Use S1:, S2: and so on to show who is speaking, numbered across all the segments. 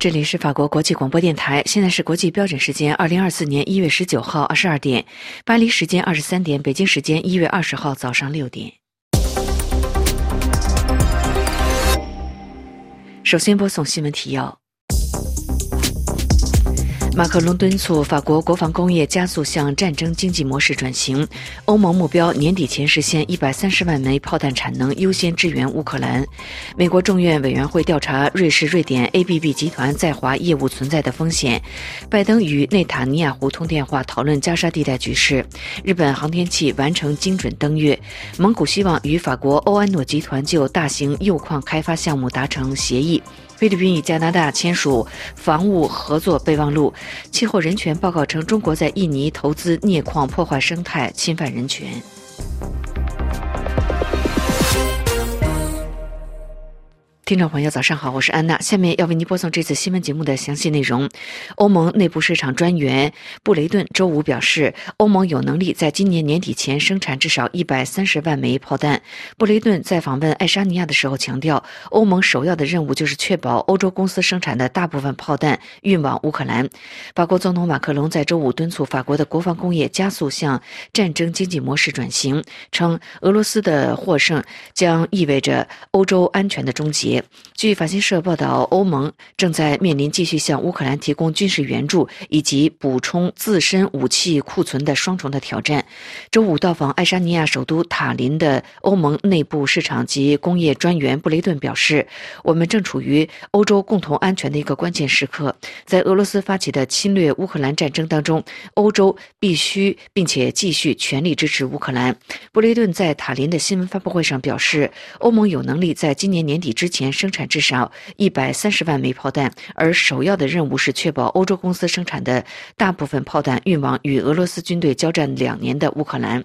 S1: 这里是法国国际广播电台，现在是国际标准时间二零二四年一月十九号二十二点，巴黎时间二十三点，北京时间一月二十号早上六点。首先播送新闻提要。马克龙敦促法国国防工业加速向战争经济模式转型。欧盟目标年底前实现一百三十万枚炮弹产能，优先支援乌克兰。美国众院委员会调查瑞士、瑞典 ABB 集团在华业务存在的风险。拜登与内塔尼亚胡通电话，讨论加沙地带局势。日本航天器完成精准登月。蒙古希望与法国欧安诺集团就大型铀矿开发项目达成协议。菲律宾与加拿大签署防务合作备忘录。气候人权报告称，中国在印尼投资镍矿，破坏生态，侵犯人权。听众朋友，早上好，我是安娜。下面要为您播送这次新闻节目的详细内容。欧盟内部市场专员布雷顿周五表示，欧盟有能力在今年年底前生产至少一百三十万枚炮弹。布雷顿在访问爱沙尼亚的时候强调，欧盟首要的任务就是确保欧洲公司生产的大部分炮弹运往乌克兰。法国总统马克龙在周五敦促法国的国防工业加速向战争经济模式转型，称俄罗斯的获胜将意味着欧洲安全的终结。据法新社报道，欧盟正在面临继续向乌克兰提供军事援助以及补充自身武器库存的双重的挑战。周五到访爱沙尼亚首都塔林的欧盟内部市场及工业专员布雷顿表示：“我们正处于欧洲共同安全的一个关键时刻，在俄罗斯发起的侵略乌克兰战争当中，欧洲必须并且继续全力支持乌克兰。”布雷顿在塔林的新闻发布会上表示：“欧盟有能力在今年年底之前。”生产至少一百三十万枚炮弹，而首要的任务是确保欧洲公司生产的大部分炮弹运往与俄罗斯军队交战两年的乌克兰。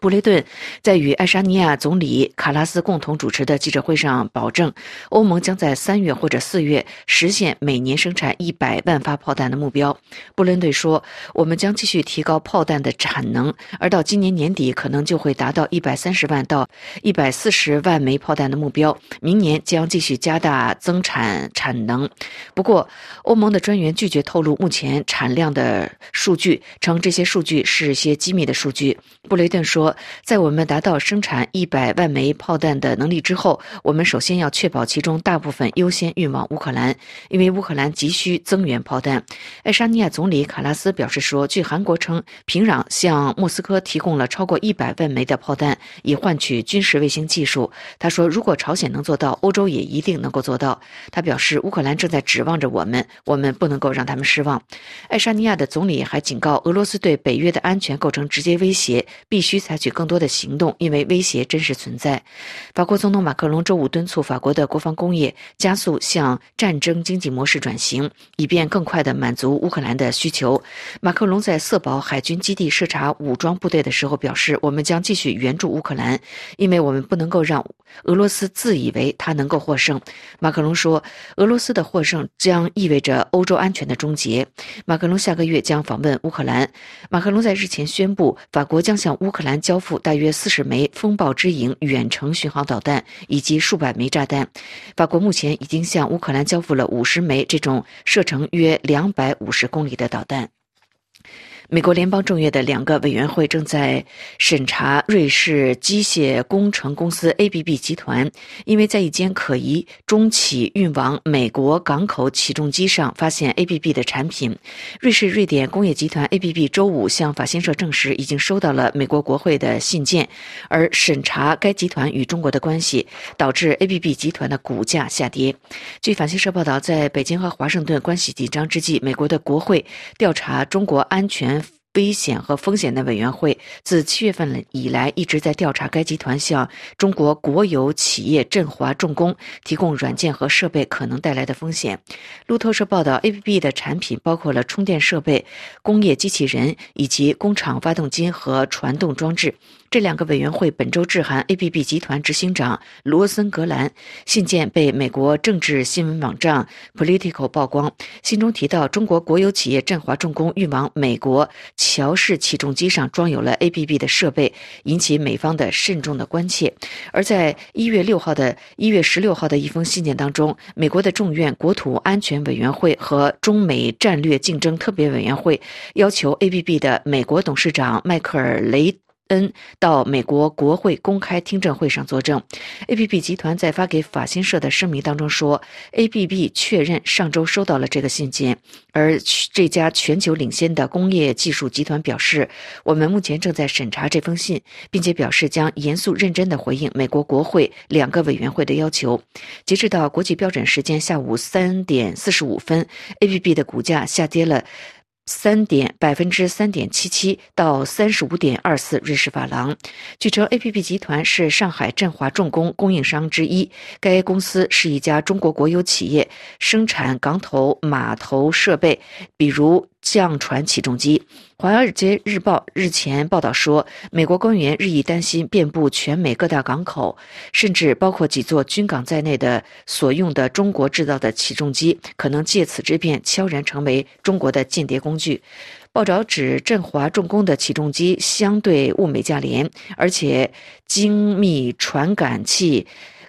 S1: 布雷顿在与爱沙尼亚总理卡拉斯共同主持的记者会上保证，欧盟将在三月或者四月实现每年生产一百万发炮弹的目标。布伦顿说：“我们将继续提高炮弹的产能，而到今年年底可能就会达到一百三十万到一百四十万枚炮弹的目标。明年将继续加大增产产能。”不过，欧盟的专员拒绝透露目前产量的数据，称这些数据是些机密的数据。布雷顿说。说在我们达到生产一百万枚炮弹的能力之后，我们首先要确保其中大部分优先运往乌克兰，因为乌克兰急需增援炮弹。爱沙尼亚总理卡拉斯表示说：“据韩国称，平壤向莫斯科提供了超过一百万枚的炮弹，以换取军事卫星技术。”他说：“如果朝鲜能做到，欧洲也一定能够做到。”他表示：“乌克兰正在指望着我们，我们不能够让他们失望。”爱沙尼亚的总理还警告，俄罗斯对北约的安全构成直接威胁，必须采取更多的行动，因为威胁真实存在。法国总统马克龙周五敦促法国的国防工业加速向战争经济模式转型，以便更快地满足乌克兰的需求。马克龙在色保海军基地视察武装部队的时候表示：“我们将继续援助乌克兰，因为我们不能够让俄罗斯自以为他能够获胜。”马克龙说：“俄罗斯的获胜将意味着欧洲安全的终结。”马克龙下个月将访问乌克兰。马克龙在日前宣布，法国将向乌克兰交付。大约四十枚“风暴之影”远程巡航导弹以及数百枚炸弹。法国目前已经向乌克兰交付了五十枚这种射程约两百五十公里的导弹。美国联邦众议院的两个委员会正在审查瑞士机械工程公司 ABB 集团，因为在一间可疑中企运往美国港口起重机上发现 ABB 的产品。瑞士瑞典工业集团 ABB 周五向法新社证实，已经收到了美国国会的信件，而审查该集团与中国的关系，导致 ABB 集团的股价下跌。据法新社报道，在北京和华盛顿关系紧张之际，美国的国会调查中国安全。危险和风险的委员会自七月份以来一直在调查该集团向中国国有企业振华重工提供软件和设备可能带来的风险。路透社报道，APP 的产品包括了充电设备、工业机器人以及工厂发动机和传动装置。这两个委员会本周致函 ABB 集团执行长罗森格兰，信件被美国政治新闻网站 Political 曝光。信中提到，中国国有企业振华重工运往美国乔氏起重机上装有了 ABB 的设备，引起美方的慎重的关切。而在一月六号的一月十六号的一封信件当中，美国的众院国土安全委员会和中美战略竞争特别委员会要求 ABB 的美国董事长迈克尔雷。恩到美国国会公开听证会上作证。APP 集团在发给法新社的声明当中说，APP 确认上周收到了这个信件。而这家全球领先的工业技术集团表示，我们目前正在审查这封信，并且表示将严肃认真地回应美国国会两个委员会的要求。截止到国际标准时间下午三点四十五分，APP 的股价下跌了。三点百分之三点七七到三十五点二四瑞士法郎。据称，APP 集团是上海振华重工供应商之一。该公司是一家中国国有企业，生产港口码头设备，比如。降船起重机，《华尔街日报》日前报道说，美国官员日益担心，遍布全美各大港口，甚至包括几座军港在内的所用的中国制造的起重机，可能借此之便悄然成为中国的间谍工具。报道指，振华重工的起重机相对物美价廉，而且精密传感器。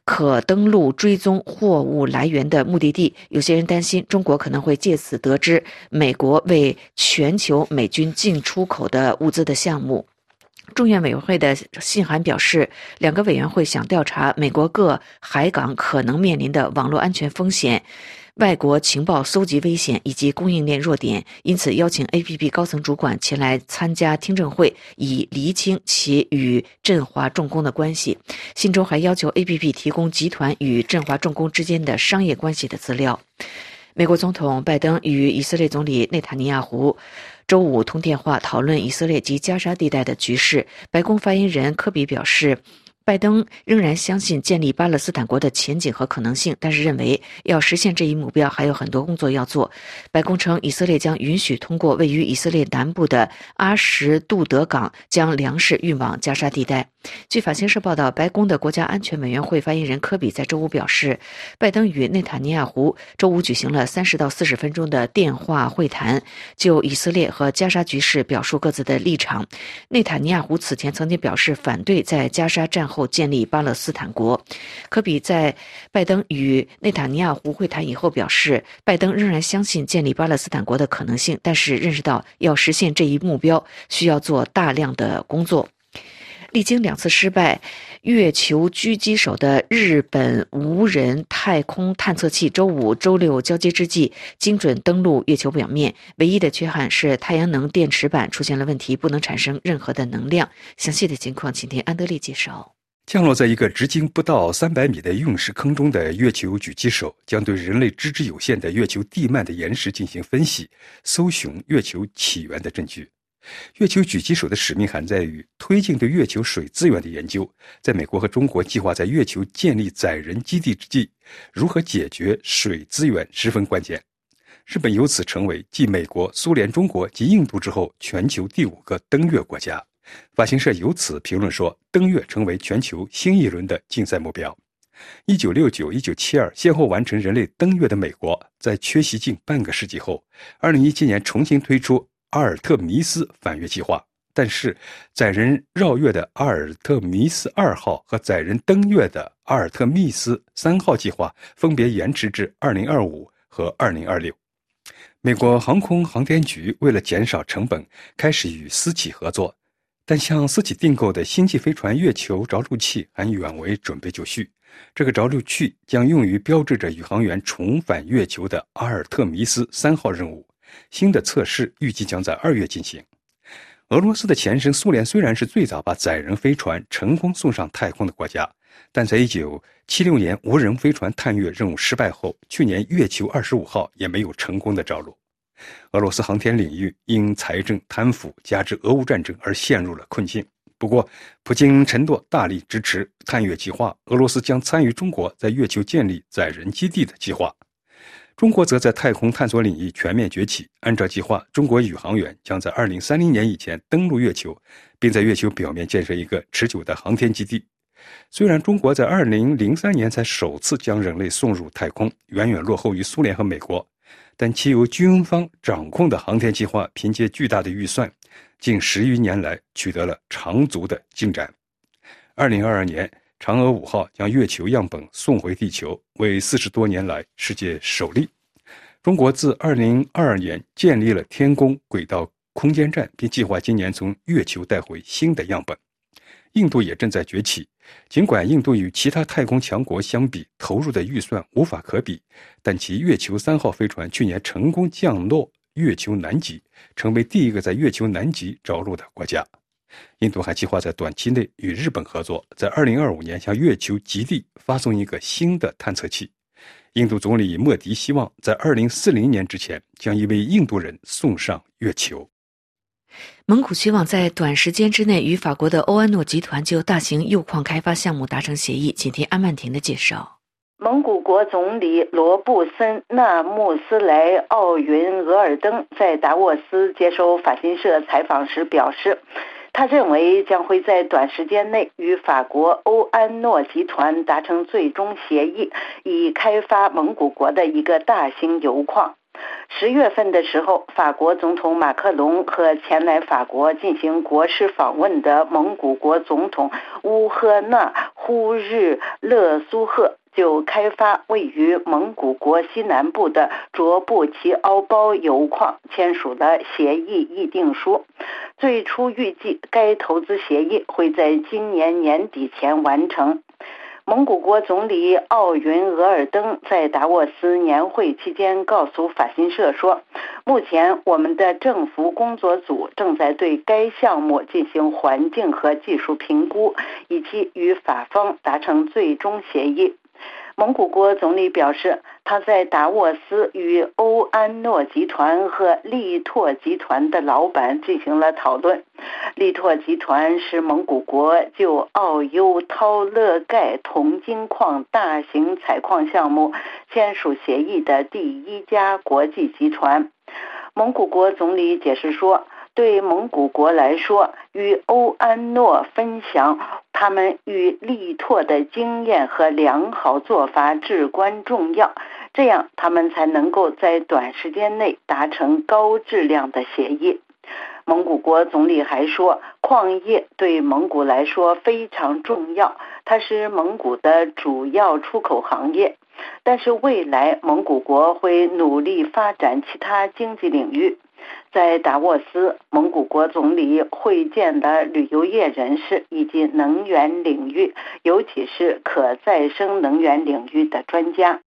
S1: 可登陆追踪货物来源的目的地。有些人担心，中国可能会借此得知美国为全球美军进出口的物资的项目。众院委员会的信函表示，两个委员会想调查美国各海港可能面临的网络安全风险。外国情报搜集危险以及供应链弱点，因此邀请 APP 高层主管前来参加听证会，以厘清其与振华重工的关系。信中还要求 APP 提供集团与振华重工之间的商业关系的资料。美国总统拜登与以色列总理内塔尼亚胡周五通电话，讨论以色列及加沙地带的局势。白宫发言人科比表示。拜登仍然相信建立巴勒斯坦国的前景和可能性，但是认为要实现这一目标还有很多工作要做。白宫称，以色列将允许通过位于以色列南部的阿什杜德港将粮食运往加沙地带。据法新社报道，白宫的国家安全委员会发言人科比在周五表示，拜登与内塔尼亚胡周五举行了三十到四十分钟的电话会谈，就以色列和加沙局势表述各自的立场。内塔尼亚胡此前曾经表示反对在加沙战后。后建立巴勒斯坦国，科比在拜登与内塔尼亚胡会谈以后表示，拜登仍然相信建立巴勒斯坦国的可能性，但是认识到要实现这一目标需要做大量的工作。历经两次失败，月球狙击手的日本无人太空探测器周五、周六交接之际，精准登陆月球表面。唯一的缺憾是太阳能电池板出现了问题，不能产生任何的能量。详细的情况，请听安德烈介绍。
S2: 降落在一个直径不到三百米的陨石坑中的月球狙击手，将对人类知之有限的月球地幔的岩石进行分析，搜寻月球起源的证据。月球狙击手的使命还在于推进对月球水资源的研究。在美国和中国计划在月球建立载人基地之际，如何解决水资源十分关键。日本由此成为继美国、苏联、中国及印度之后，全球第五个登月国家。法新社由此评论说：“登月成为全球新一轮的竞赛目标。一九六九、一九七二先后完成人类登月的美国，在缺席近半个世纪后，二零一七年重新推出阿尔特弥斯返月计划。但是，载人绕月的阿尔特弥斯二号和载人登月的阿尔特密斯三号计划分别延迟至二零二五和二零二六。美国航空航天局为了减少成本，开始与私企合作。”但向私企订购的星际飞船月球着陆器还远未准备就绪。这个着陆器将用于标志着宇航员重返月球的阿尔特弥斯三号任务。新的测试预计将在二月进行。俄罗斯的前身苏联虽然是最早把载人飞船成功送上太空的国家，但在1976年无人飞船探月任务失败后，去年月球二十五号也没有成功的着陆。俄罗斯航天领域因财政贪腐加之俄乌战争而陷入了困境。不过，普京承诺大力支持探月计划，俄罗斯将参与中国在月球建立载人基地的计划。中国则在太空探索领域全面崛起。按照计划，中国宇航员将在2030年以前登陆月球，并在月球表面建设一个持久的航天基地。虽然中国在2003年才首次将人类送入太空，远远落后于苏联和美国。但其由军方掌控的航天计划，凭借巨大的预算，近十余年来取得了长足的进展。二零二二年，嫦娥五号将月球样本送回地球，为四十多年来世界首例。中国自二零二二年建立了天宫轨道空间站，并计划今年从月球带回新的样本。印度也正在崛起，尽管印度与其他太空强国相比投入的预算无法可比，但其月球三号飞船去年成功降落月球南极，成为第一个在月球南极着陆的国家。印度还计划在短期内与日本合作，在2025年向月球极地发送一个新的探测器。印度总理莫迪希望在2040年之前将一位印度人送上月球。
S1: 蒙古希望在短时间之内与法国的欧安诺集团就大型铀矿开发项目达成协议。请听安曼婷的介绍。
S3: 蒙古国总理罗布森纳穆斯莱奥云额尔登在达沃斯接受法新社采访时表示。他认为将会在短时间内与法国欧安诺集团达成最终协议，以开发蒙古国的一个大型油矿。十月份的时候，法国总统马克龙和前来法国进行国事访问的蒙古国总统乌赫纳呼日勒苏赫。就开发位于蒙古国西南部的卓布齐敖包油矿签署了协议议定书，最初预计该投资协议会在今年年底前完成。蒙古国总理奥云额尔登在达沃斯年会期间告诉法新社说：“目前，我们的政府工作组正在对该项目进行环境和技术评估，以及与法方达成最终协议。”蒙古国总理表示，他在达沃斯与欧安诺集团和力拓集团的老板进行了讨论。力拓集团是蒙古国就奥优涛勒盖铜金矿大型采矿项目签署协议的第一家国际集团。蒙古国总理解释说。对蒙古国来说，与欧安诺分享他们与力拓的经验和良好做法至关重要，这样他们才能够在短时间内达成高质量的协议。蒙古国总理还说，矿业对蒙古来说非常重要，它是蒙古的主要出口行业。但是未来蒙古国会努力发展其他经济领域。在达沃斯，蒙古国总理会见了旅游业人士以及能源领域，尤其是可再生能源领域的专家。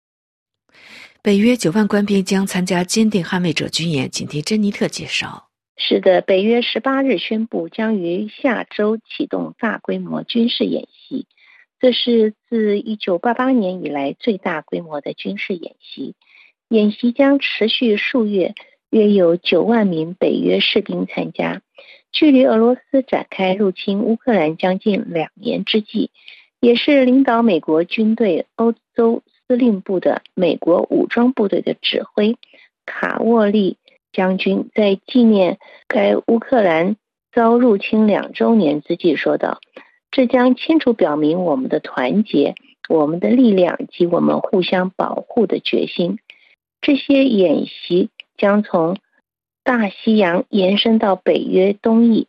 S1: 北约九万官兵将参加坚定捍卫者军演，请听珍妮特介绍。
S4: 是的，北约十八日宣布将于下周启动大规模军事演习，这是自一九八八年以来最大规模的军事演习。演习将持续数月。约有九万名北约士兵参加，距离俄罗斯展开入侵乌克兰将近两年之际，也是领导美国军队欧洲司令部的美国武装部队的指挥卡沃利将军在纪念该乌克兰遭入侵两周年之际说道：“这将清楚表明我们的团结、我们的力量及我们互相保护的决心。”这些演习。将从大西洋延伸到北约东翼，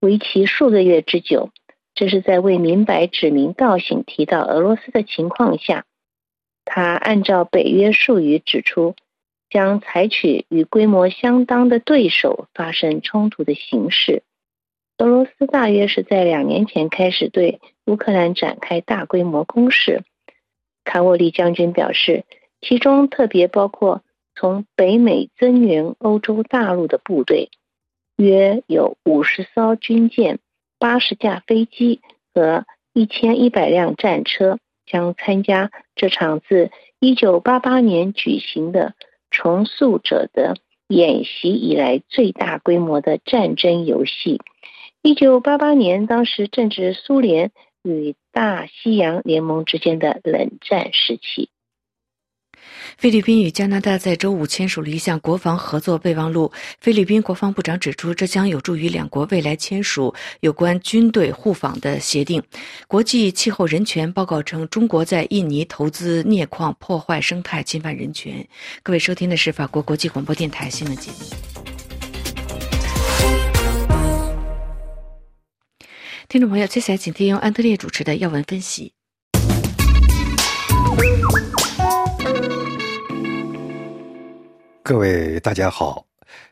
S4: 为期数个月之久。这是在未明白指名道姓提到俄罗斯的情况下，他按照北约术语指出，将采取与规模相当的对手发生冲突的形式。俄罗斯大约是在两年前开始对乌克兰展开大规模攻势。卡沃利将军表示，其中特别包括。从北美增援欧洲大陆的部队，约有五十艘军舰、八十架飞机和一千一百辆战车将参加这场自一九八八年举行的重塑者的演习以来最大规模的战争游戏。一九八八年，当时正值苏联与大西洋联盟之间的冷战时期。
S1: 菲律宾与加拿大在周五签署了一项国防合作备忘录。菲律宾国防部长指出，这将有助于两国未来签署有关军队互访的协定。国际气候人权报告称，中国在印尼投资镍矿，破坏生态，侵犯人权。各位收听的是法国国际广播电台新闻节目。听众朋友，接下来请听由安德烈主持的要闻分析。
S2: 各位大家好，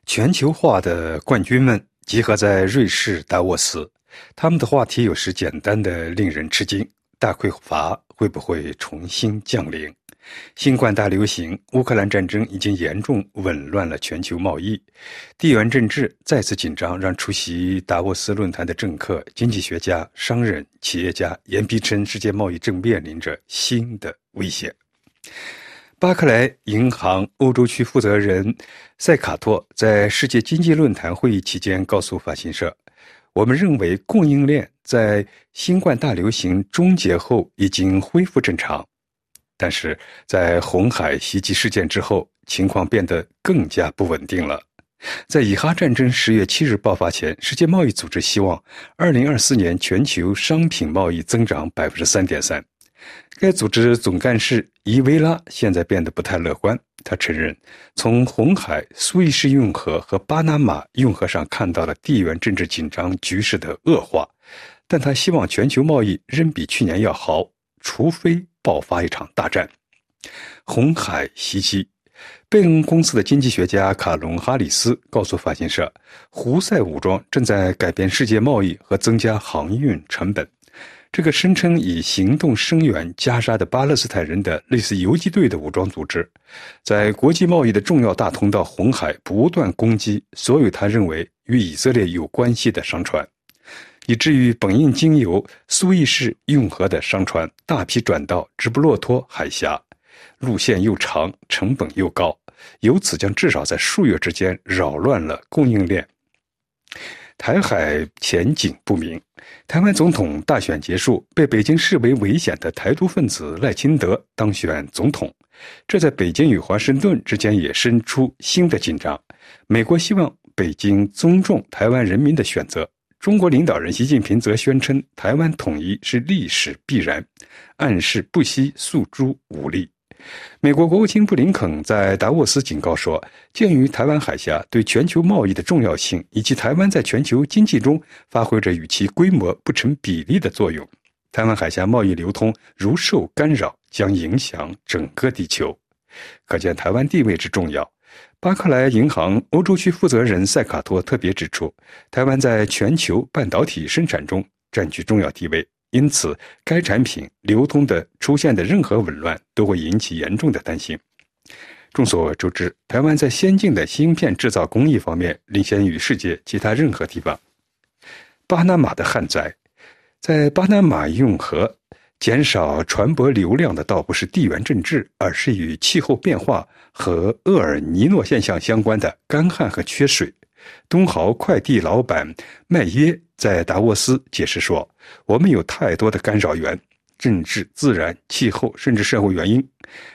S2: 全球化的冠军们集合在瑞士达沃斯，他们的话题有时简单的令人吃惊：大匮乏会不会重新降临？新冠大流行、乌克兰战争已经严重紊乱了全球贸易，地缘政治再次紧张，让出席达沃斯论坛的政客、经济学家、商人、企业家言必称世界贸易正面临着新的威胁。巴克莱银行欧洲区负责人塞卡托在世界经济论坛会议期间告诉法新社：“我们认为供应链在新冠大流行终结后已经恢复正常，但是在红海袭击事件之后，情况变得更加不稳定了。在以哈战争十月七日爆发前，世界贸易组织希望二零二四年全球商品贸易增长百分之三点三。”该组织总干事伊维拉现在变得不太乐观。他承认，从红海、苏伊士运河和巴拿马运河上看到了地缘政治紧张局势的恶化，但他希望全球贸易仍比去年要好，除非爆发一场大战。红海袭击，贝恩公司的经济学家卡隆·哈里斯告诉法新社，胡塞武装正在改变世界贸易和增加航运成本。这个声称以行动声援加沙的巴勒斯坦人的类似游击队的武装组织，在国际贸易的重要大通道红海不断攻击所有他认为与以色列有关系的商船，以至于本应经由苏伊士运河的商船大批转到直布罗陀海峡，路线又长，成本又高，由此将至少在数月之间扰乱了供应链。台海前景不明。台湾总统大选结束，被北京视为危险的台独分子赖清德当选总统，这在北京与华盛顿之间也生出新的紧张。美国希望北京尊重台湾人民的选择，中国领导人习近平则宣称台湾统一是历史必然，暗示不惜诉诸武力。美国国务卿布林肯在达沃斯警告说，鉴于台湾海峡对全球贸易的重要性，以及台湾在全球经济中发挥着与其规模不成比例的作用，台湾海峡贸易流通如受干扰，将影响整个地球。可见台湾地位之重要。巴克莱银行欧洲区负责人塞卡托特别指出，台湾在全球半导体生产中占据重要地位。因此，该产品流通的出现的任何紊乱都会引起严重的担心。众所周知，台湾在先进的芯片制造工艺方面领先于世界其他任何地方。巴拿马的旱灾，在巴拿马运河减少船舶流量的倒不是地缘政治，而是与气候变化和厄尔尼诺现象相关的干旱和缺水。东豪快递老板麦耶在达沃斯解释说：“我们有太多的干扰源，政治、自然、气候，甚至社会原因，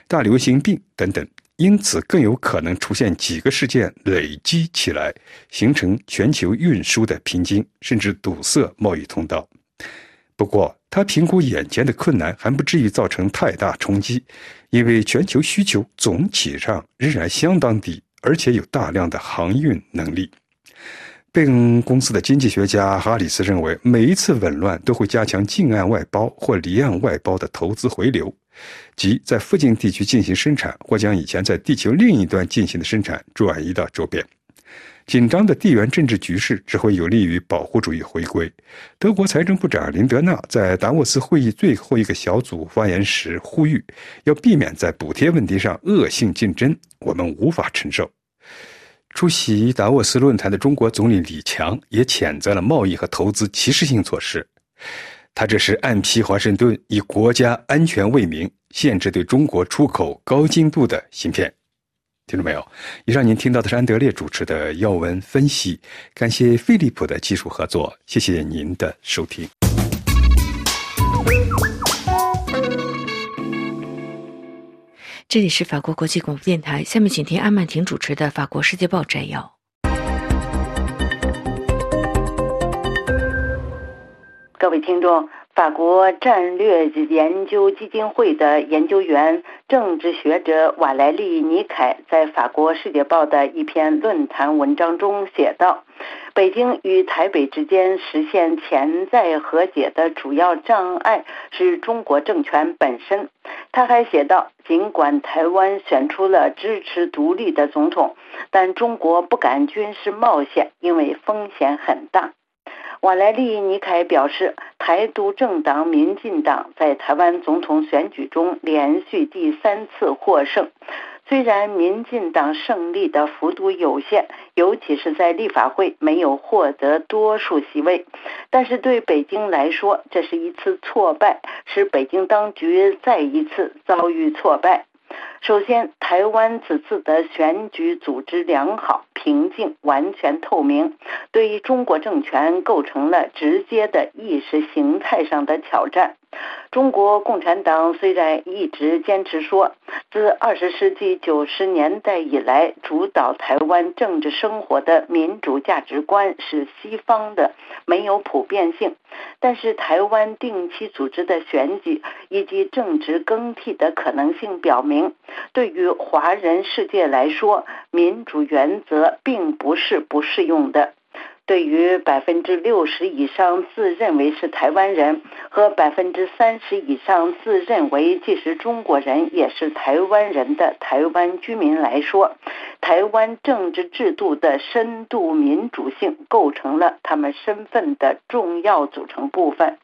S2: 大流行病等等，因此更有可能出现几个事件累积起来，形成全球运输的瓶颈，甚至堵塞贸易通道。不过，他评估眼前的困难还不至于造成太大冲击，因为全球需求总体上仍然相当低。”而且有大量的航运能力。贝恩公司的经济学家哈里斯认为，每一次紊乱都会加强近岸外包或离岸外包的投资回流，即在附近地区进行生产，或将以前在地球另一端进行的生产转移到周边。紧张的地缘政治局势只会有利于保护主义回归。德国财政部长林德纳在达沃斯会议最后一个小组发言时呼吁，要避免在补贴问题上恶性竞争，我们无法承受。出席达沃斯论坛的中国总理李强也谴责了贸易和投资歧视性措施，他这是暗批华盛顿以国家安全为名限制对中国出口高精度的芯片。听众没有？以上您听到的是安德烈主持的要闻分析，感谢飞利浦的技术合作，谢谢您的收听。
S1: 这里是法国国际广播电台，下面请听阿曼婷主持的《法国世界报》摘要。
S3: 各位听众。法国战略研究基金会的研究员、政治学者瓦莱丽·尼凯在《法国世界报》的一篇论坛文章中写道：“北京与台北之间实现潜在和解的主要障碍是中国政权本身。他还写道：“尽管台湾选出了支持独立的总统，但中国不敢军事冒险，因为风险很大。”瓦莱利·尼凯表示，台独政党民进党在台湾总统选举中连续第三次获胜。虽然民进党胜利的幅度有限，尤其是在立法会没有获得多数席位，但是对北京来说，这是一次挫败，使北京当局再一次遭遇挫败。首先，台湾此次的选举组织良好、平静、完全透明，对于中国政权构成了直接的意识形态上的挑战。中国共产党虽然一直坚持说，自二十世纪九十年代以来，主导台湾政治生活的民主价值观是西方的，没有普遍性。但是，台湾定期组织的选举以及政治更替的可能性表明，对于华人世界来说，民主原则并不是不适用的。对于百分之六十以上自认为是台湾人和百分之三十以上自认为既是中国人也是台湾人的台湾居民来说，台湾政治制度的深度民主性构成了他们身份的重要组成部分。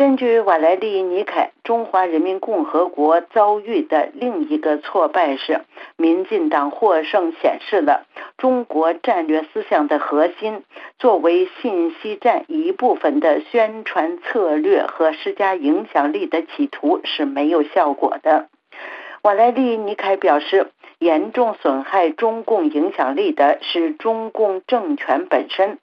S3: 根据瓦莱利·尼凯，中华人民共和国遭遇的另一个挫败是，民进党获胜显示了中国战略思想的核心，作为信息战一部分的宣传策略和施加影响力的企图是没有效果的。瓦莱利·尼凯表示。严重损害中共影响力的是中共政权本身。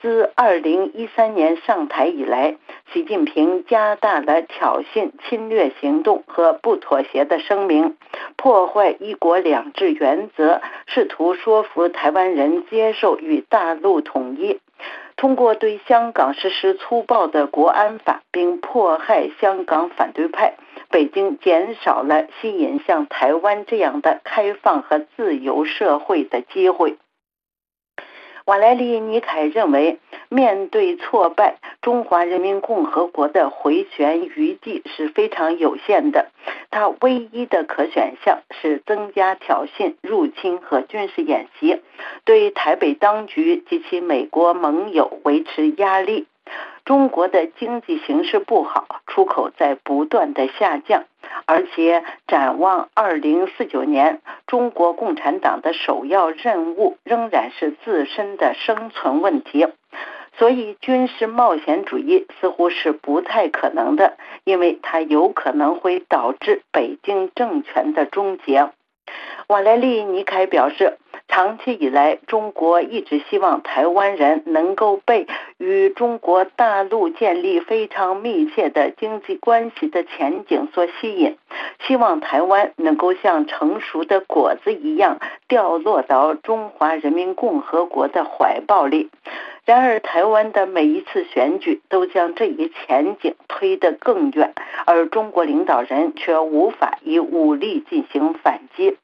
S3: 自二零一三年上台以来，习近平加大了挑衅、侵略行动和不妥协的声明，破坏“一国两制”原则，试图说服台湾人接受与大陆统一。通过对香港实施粗暴的国安法，并迫害香港反对派。北京减少了吸引像台湾这样的开放和自由社会的机会。瓦莱里·尼凯认为，面对挫败，中华人民共和国的回旋余地是非常有限的。他唯一的可选项是增加挑衅、入侵和军事演习，对台北当局及其美国盟友维持压力。中国的经济形势不好，出口在不断的下降，而且展望二零四九年，中国共产党的首要任务仍然是自身的生存问题，所以军事冒险主义似乎是不太可能的，因为它有可能会导致北京政权的终结。瓦莱利·尼凯表示。长期以来，中国一直希望台湾人能够被与中国大陆建立非常密切的经济关系的前景所吸引，希望台湾能够像成熟的果子一样掉落到中华人民共和国的怀抱里。然而，台湾的每一次选举都将这一前景推得更远，而中国领导人却无法以武力进行反击。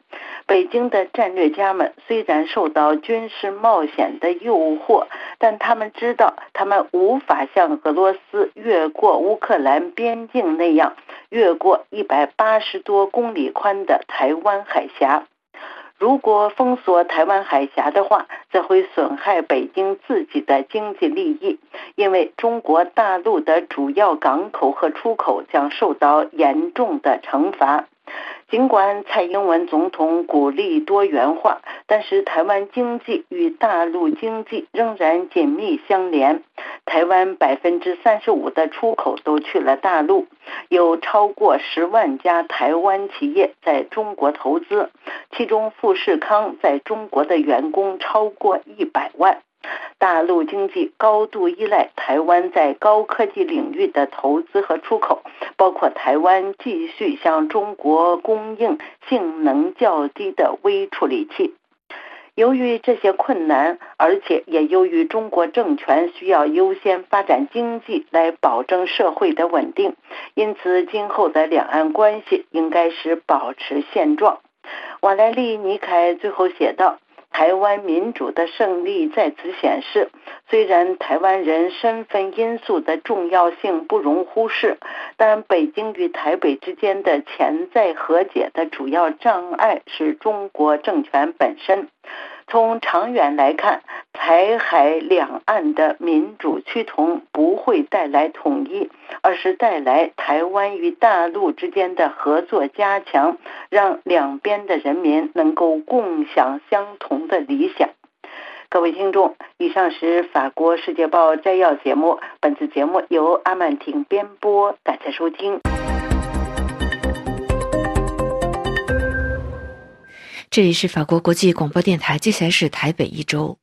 S3: 北京的战略家们虽然受到军事冒险的诱惑，但他们知道他们无法像俄罗斯越过乌克兰边境那样越过一百八十多公里宽的台湾海峡。如果封锁台湾海峡的话，则会损害北京自己的经济利益，因为中国大陆的主要港口和出口将受到严重的惩罚。尽管蔡英文总统鼓励多元化，但是台湾经济与大陆经济仍然紧密相连。台湾百分之三十五的出口都去了大陆，有超过十万家台湾企业在中国投资，其中富士康在中国的员工超过一百万。大陆经济高度依赖台湾在高科技领域的投资和出口，包括台湾继续向中国供应性能较低的微处理器。由于这些困难，而且也由于中国政权需要优先发展经济来保证社会的稳定，因此今后的两岸关系应该是保持现状。瓦莱利·尼凯最后写道。台湾民主的胜利在此显示，虽然台湾人身份因素的重要性不容忽视，但北京与台北之间的潜在和解的主要障碍是中国政权本身。从长远来看，台海两岸的民主趋同不会带来统一，而是带来台湾与大陆之间的合作加强，让两边的人民能够共享相同的理想。各位听众，以上是法国《世界报》摘要节目，本次节目由阿曼婷编播，感谢收听。
S1: 这里是法国国际广播电台，接下来是台北一周。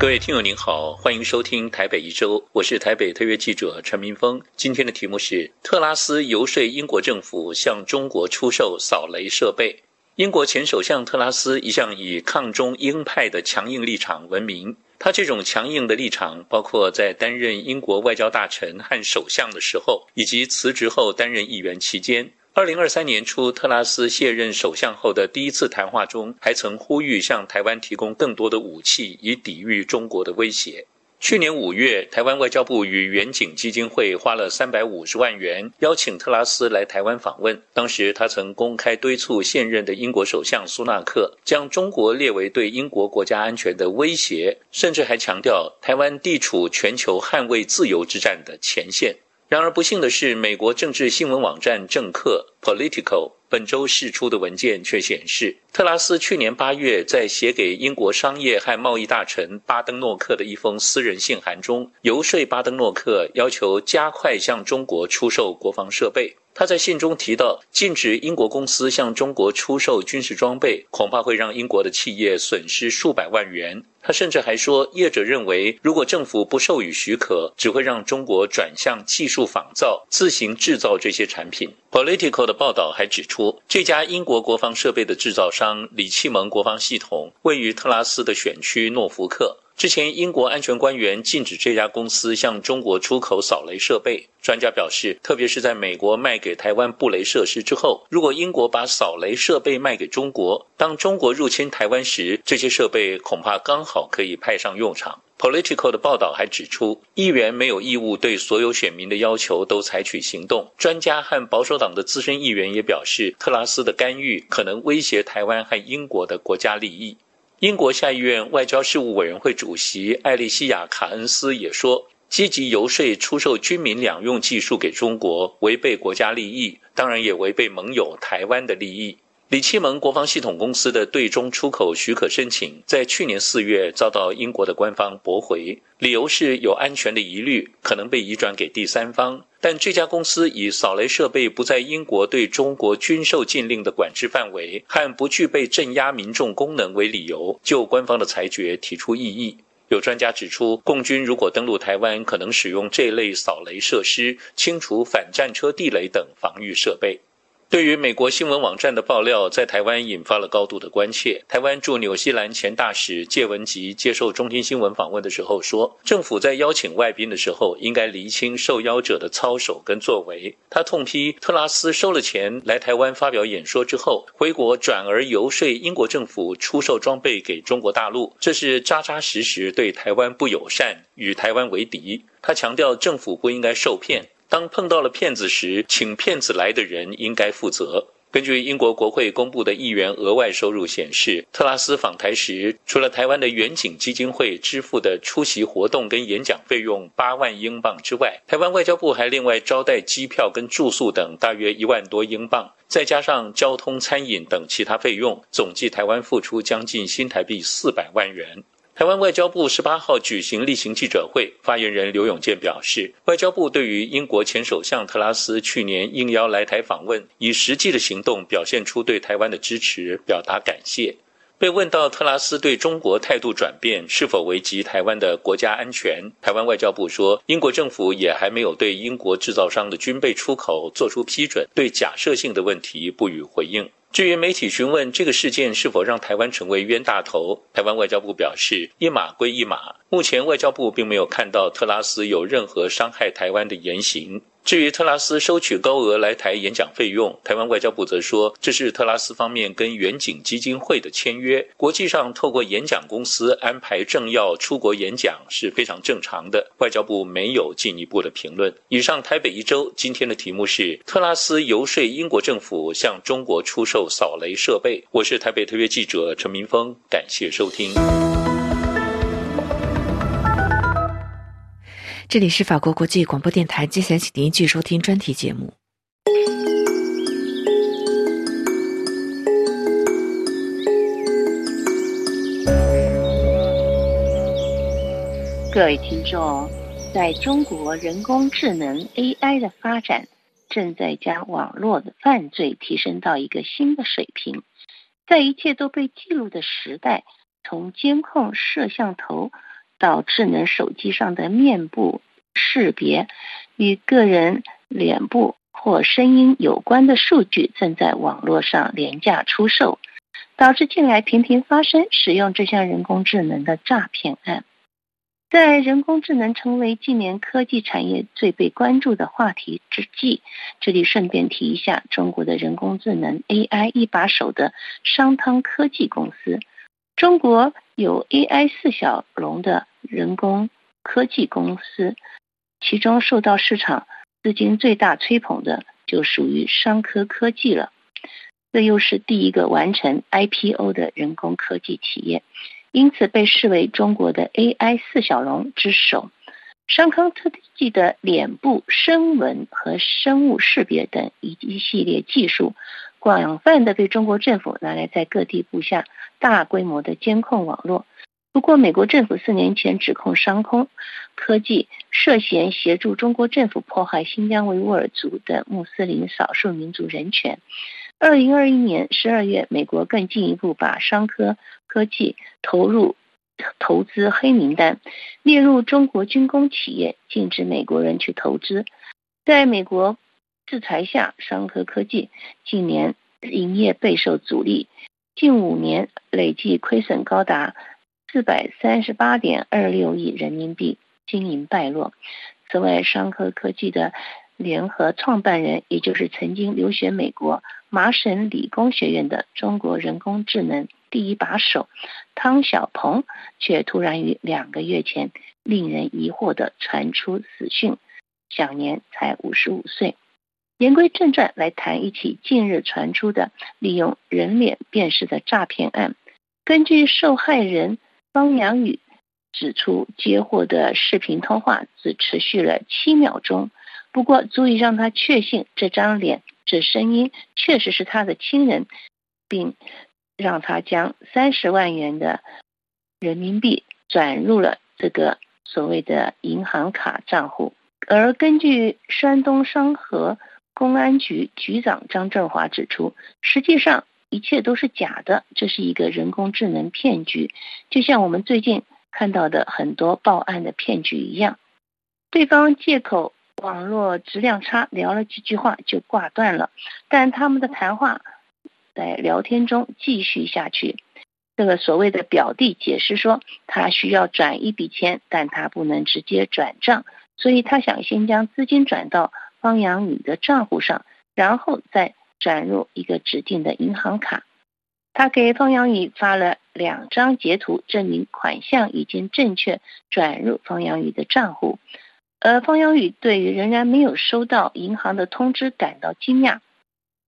S5: 各位听友您好，欢迎收听台北一周，我是台北特约记者陈明峰。今天的题目是特拉斯游说英国政府向中国出售扫雷设备。英国前首相特拉斯一向以抗中鹰派的强硬立场闻名，他这种强硬的立场包括在担任英国外交大臣和首相的时候，以及辞职后担任议员期间。二零二三年初，特拉斯卸任首相后的第一次谈话中，还曾呼吁向台湾提供更多的武器，以抵御中国的威胁。去年五月，台湾外交部与远景基金会花了三百五十万元，邀请特拉斯来台湾访问。当时，他曾公开敦促现任的英国首相苏纳克将中国列为对英国国家安全的威胁，甚至还强调台湾地处全球捍卫自由之战的前线。然而，不幸的是，美国政治新闻网站政客 Political 本周释出的文件却显示，特拉斯去年八月在写给英国商业和贸易大臣巴登诺克的一封私人信函中，游说巴登诺克要求加快向中国出售国防设备。他在信中提到，禁止英国公司向中国出售军事装备，恐怕会让英国的企业损失数百万元。他甚至还说，业者认为，如果政府不授予许可，只会让中国转向技术仿造，自行制造这些产品。Political 的报道还指出，这家英国国防设备的制造商李奇蒙国防系统位于特拉斯的选区诺福克。之前，英国安全官员禁止这家公司向中国出口扫雷设备。专家表示，特别是在美国卖给台湾布雷设施之后，如果英国把扫雷设备卖给中国，当中国入侵台湾时，这些设备恐怕刚好可以派上用场。Political 的报道还指出，议员没有义务对所有选民的要求都采取行动。专家和保守党的资深议员也表示，特拉斯的干预可能威胁台湾和英国的国家利益。英国下议院外交事务委员会主席艾利西亚·卡恩斯也说，积极游说出售军民两用技术给中国，违背国家利益，当然也违背盟友台湾的利益。李奇蒙国防系统公司的对中出口许可申请，在去年四月遭到英国的官方驳回，理由是有安全的疑虑，可能被移转给第三方。但这家公司以扫雷设备不在英国对中国军售禁令的管制范围和不具备镇压民众功能为理由，就官方的裁决提出异议。有专家指出，共军如果登陆台湾，可能使用这类扫雷设施清除反战车地雷等防御设备。对于美国新闻网站的爆料，在台湾引发了高度的关切。台湾驻纽西兰前大使谢文吉接受中天新闻访问的时候说：“政府在邀请外宾的时候，应该厘清受邀者的操守跟作为。”他痛批特拉斯收了钱来台湾发表演说之后，回国转而游说英国政府出售装备给中国大陆，这是扎扎实实对台湾不友善，与台湾为敌。他强调，政府不应该受骗。当碰到了骗子时，请骗子来的人应该负责。根据英国国会公布的议员额外收入显示，特拉斯访台时，除了台湾的远景基金会支付的出席活动跟演讲费用八万英镑之外，台湾外交部还另外招待机票跟住宿等大约一万多英镑，再加上交通、餐饮等其他费用，总计台湾付出将近新台币四百万元。台湾外交部十八号举行例行记者会，发言人刘永健表示，外交部对于英国前首相特拉斯去年应邀来台访问，以实际的行动表现出对台湾的支持，表达感谢。被问到特拉斯对中国态度转变是否危及台湾的国家安全，台湾外交部说，英国政府也还没有对英国制造商的军备出口做出批准，对假设性的问题不予回应。至于媒体询问这个事件是否让台湾成为冤大头，台湾外交部表示一码归一码，目前外交部并没有看到特拉斯有任何伤害台湾的言行。至于特拉斯收取高额来台演讲费用，台湾外交部则说，这是特拉斯方面跟远景基金会的签约。国际上透过演讲公司安排政要出国演讲是非常正常的。外交部没有进一步的评论。以上台北一周今天的题目是特拉斯游说英国政府向中国出售扫雷设备。我是台北特约记者陈明峰，感谢收听。
S1: 这里是法国国际广播电台，接下来请您继续收听专题节目。
S4: 各位听众，在中国，人工智能 AI 的发展正在将网络的犯罪提升到一个新的水平。在一切都被记录的时代，从监控摄像头。到智能手机上的面部识别与个人脸部或声音有关的数据正在网络上廉价出售，导致近来频频发生使用这项人工智能的诈骗案。在人工智能成为近年科技产业最被关注的话题之际，这里顺便提一下中国的人工智能 AI 一把手的商汤科技公司。中国有 AI 四小龙的人工科技公司，其中受到市场资金最大吹捧的就属于商科科技了。这又是第一个完成 IPO 的人工科技企业，因此被视为中国的 AI 四小龙之首。商科科技的脸部声纹和生物识别等一一系列技术。广泛的被中国政府拿来在各地布下大规模的监控网络。不过，美国政府四年前指控商空科技涉嫌协助中国政府迫害新疆维吾尔族的穆斯林少数民族人权。二零二一年十二月，美国更进一步把商科科技投入投资黑名单，列入中国军工企业，禁止美国人去投资。在美国。制裁下，商科科技近年营业备受阻力，近五年累计亏损高达四百三十八点二六亿人民币，经营败落。此外，商科科技的联合创办人，也就是曾经留学美国麻省理工学院的中国人工智能第一把手汤小鹏，却突然于两个月前令人疑惑的传出死讯，享年才五十五岁。言归正传，来谈一起近日传出的利用人脸辨识的诈骗案。根据受害人方洋宇指出，接获的视频通话只持续了七秒钟，不过足以让他确信这张脸、这声音确实是他的亲人，并让他将三十万元的人民币转入了这个所谓的银行卡账户。而根据山东商河。公安局局长张振华指出，实际上一切都是假的，这是一个人工智能骗局，就像我们最近看到的很多报案的骗局一样。对方借口网络质量差，聊了几句话就挂断了，但他们的谈话在聊天中继续下去。这个所谓的表弟解释说，他需要转一笔钱，但他不能直接转账，所以他想先将资金转到。方洋宇的账户上，然后再转入一个指定的银行卡。他给方洋宇发了两张截图，证明款项已经正确转入方洋宇的账户。而方洋宇对于仍然没有收到银行的通知感到惊讶。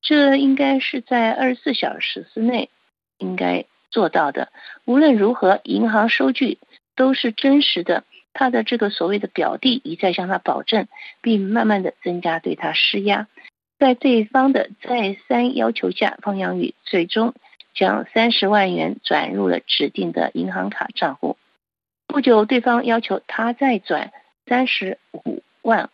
S4: 这应该是在二十四小时之内应该做到的。无论如何，银行收据都是真实的。他的这个所谓的表弟一再向他保证，并慢慢的增加对他施压，在对方的再三要求下，方洋宇最终将三十万元转入了指定的银行卡账户。不久，对方要求他再转三十五万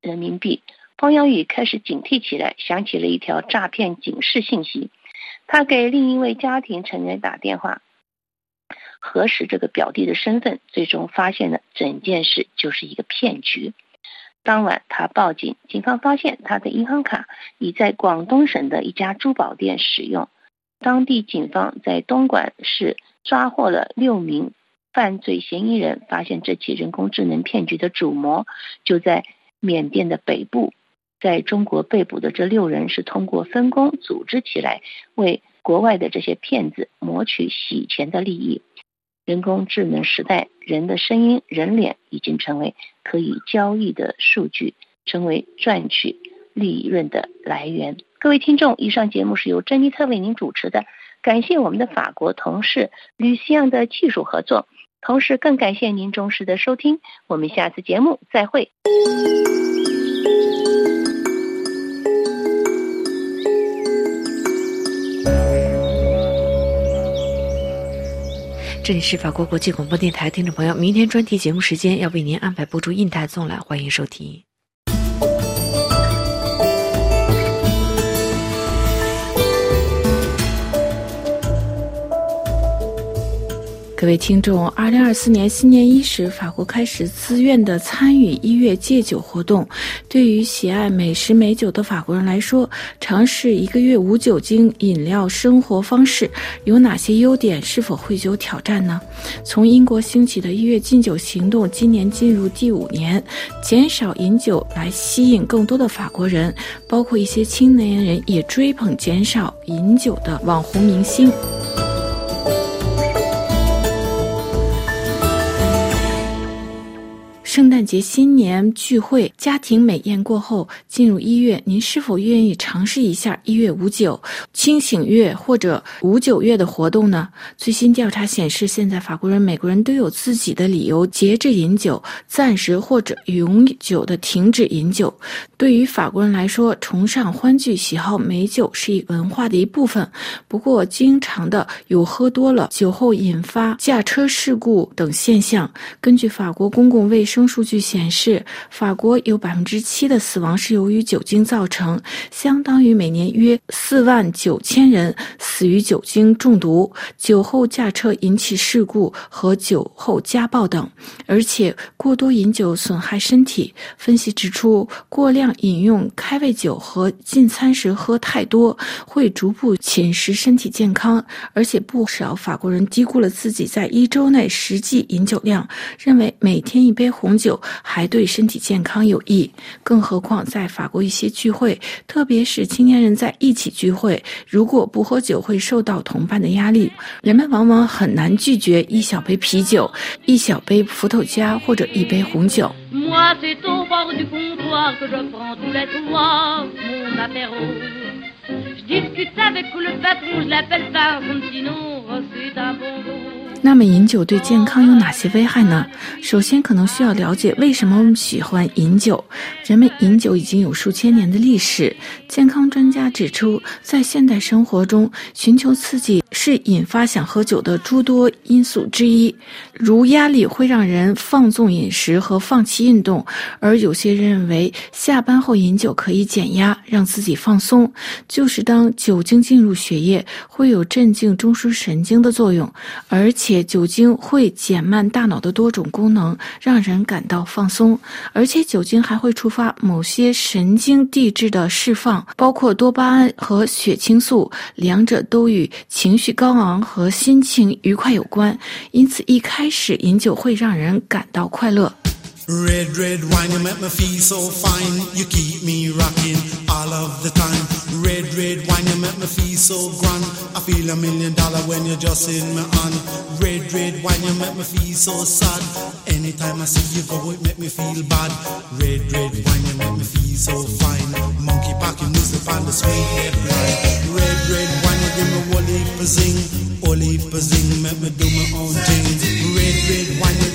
S4: 人民币，方洋宇开始警惕起来，想起了一条诈骗警示信息，他给另一位家庭成员打电话。核实这个表弟的身份，最终发现了整件事就是一个骗局。当晚，他报警，警方发现他的银行卡已在广东省的一家珠宝店使用。当地警方在东莞市抓获了六名犯罪嫌疑人，发现这起人工智能骗局的主谋就在缅甸的北部，在中国被捕的这六人是通过分工组织起来，为国外的这些骗子谋取洗钱的利益。人工智能时代，人的声音、人脸已经成为可以交易的数据，成为赚取利润的来源。各位听众，以上节目是由珍妮特为您主持的，感谢我们的法国同事吕西昂的技术合作，同时更感谢您忠实的收听。我们下次节目再会。
S6: 这里是法国国际广播电台，听众朋友，明天专题节目时间要为您安排播出《印太纵览》，欢迎收听。各位听众，二零二四年新年伊始，法国开始自愿的参与一月戒酒活动。对于喜爱美食美酒的法国人来说，尝试一个月无酒精饮料生活方式有哪些优点？是否会有挑战呢？从英国兴起的一月禁酒行动，今年进入第五年，减少饮酒来吸引更多的法国人，包括一些青年人也追捧减少饮酒的网红明星。圣诞节、新年聚会、家庭美宴过后，进入一月，您是否愿意尝试一下一月无酒、清醒月或者无酒月的活动呢？最新调查显示，现在法国人、美国人都有自己的理由节制饮酒，暂时或者永久的停止饮酒。对于法国人来说，崇尚欢聚、喜好美酒是一文化的一部分。不过，经常的有喝多了酒后引发驾车事故等现象。根据法国公共卫生。数据显示，法国有百分之七的死亡是由于酒精造成，相当于每年约四万九千人死于酒精中毒、酒后驾车引起事故和酒后家暴等。而且，过多饮酒损害身体。分析指出，过量饮用开胃酒和进餐时喝太多会逐步侵蚀身体健康。而且，不少法国人低估了自己在一周内实际饮酒量，认为每天一杯红。酒还对身体健康有益，更何况在法国一些聚会，特别是青年人在一起聚会，如果不喝酒会受到同伴的压力，人们往往很难拒绝一小杯啤酒、一小杯伏特加或者一杯红酒。那么饮酒对健康有哪些危害呢？首先，可能需要了解为什么我们喜欢饮酒。人们饮酒已经有数千年的历史。健康专家指出，在现代生活中，寻求刺激是引发想喝酒的诸多因素之一。如压力会让人放纵饮食和放弃运动，而有些人认为下班后饮酒可以减压，让自己放松。就是当酒精进入血液，会有镇静中枢神经的作用，而且。且酒精会减慢大脑的多种功能，让人感到放松。而且酒精还会触发某些神经递质的释放，包括多巴胺和血清素，两者都与情绪高昂和心情愉快有关。因此，一开始饮酒会让人感到快乐。Red, red wine, you make me feel so fine. You keep me rocking all of the time. Red, red wine, you make me feel so grand. I feel a million dollar when you're just in my hand. Red, red wine, you make me feel so sad. Anytime I see you go, it make me feel bad. Red, red wine, you make me feel so fine. Monkey packing music on the sweet red line. Red, red wine, you give me one heap of zing, make me do my own thing. Red, red wine,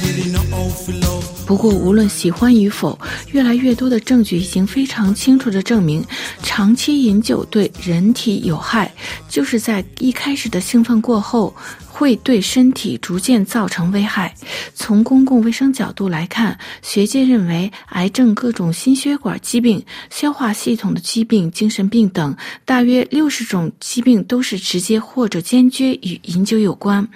S6: 不过，无论喜欢与否，越来越多的证据已经非常清楚地证明，长期饮酒对人体有害。就是在一开始的兴奋过后。会对身体逐渐造成危害。从公共卫生角度来看，学界认为，癌症、各种心血管疾病、消化系统的疾病、精神病等，大约六十种疾病都是直接或者间接与饮酒有关。